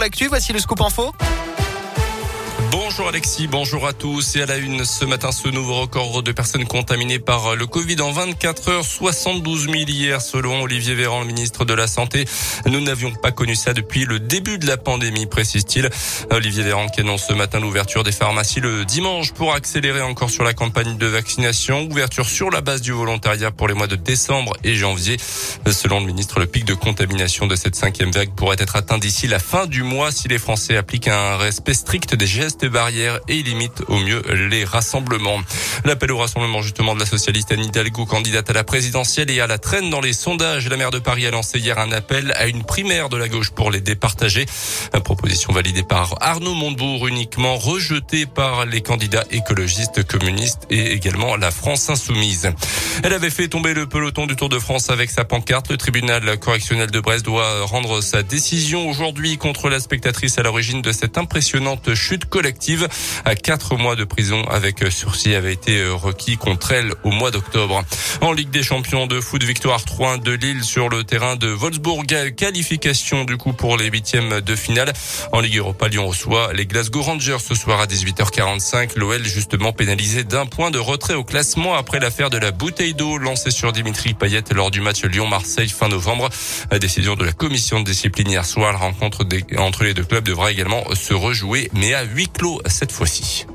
l'actu. Voici le scoop info. Bonjour Alexis, bonjour à tous. Et à la une ce matin, ce nouveau record de personnes contaminées par le Covid en 24 heures, 72 000 hier selon Olivier Véran, le ministre de la Santé. Nous n'avions pas connu ça depuis le début de la pandémie, précise-t-il. Olivier Véran qui annonce ce matin l'ouverture des pharmacies le dimanche pour accélérer encore sur la campagne de vaccination. Ouverture sur la base du volontariat pour les mois de décembre et janvier. Selon le ministre, le pic de contamination de cette cinquième vague pourrait être atteint d'ici la fin du mois si les Français appliquent un respect strict des gestes barrières et limite au mieux les rassemblements. L'appel au rassemblement justement de la socialiste Anne Hidalgo, candidate à la présidentielle et à la traîne dans les sondages. La maire de Paris a lancé hier un appel à une primaire de la gauche pour les départager. Une proposition validée par Arnaud Montebourg, uniquement rejetée par les candidats écologistes, communistes et également la France insoumise. Elle avait fait tomber le peloton du Tour de France avec sa pancarte. Le tribunal correctionnel de Brest doit rendre sa décision aujourd'hui contre la spectatrice à l'origine de cette impressionnante chute collective. À quatre mois de prison avec sursis avait été requis contre elle au mois d'octobre. En Ligue des champions de foot, victoire 3-1 de Lille sur le terrain de Wolfsburg. Qualification du coup pour les huitièmes de finale? En Ligue Europa, Lyon reçoit les Glasgow Rangers ce soir à 18h45. L'OL justement pénalisé d'un point de retrait au classement après l'affaire de la bouteille d'eau lancée sur Dimitri Payet lors du match Lyon-Marseille fin novembre. La décision de la commission de discipline hier soir. La rencontre entre les deux clubs devra également se rejouer, mais à huis clos cette fois-ci.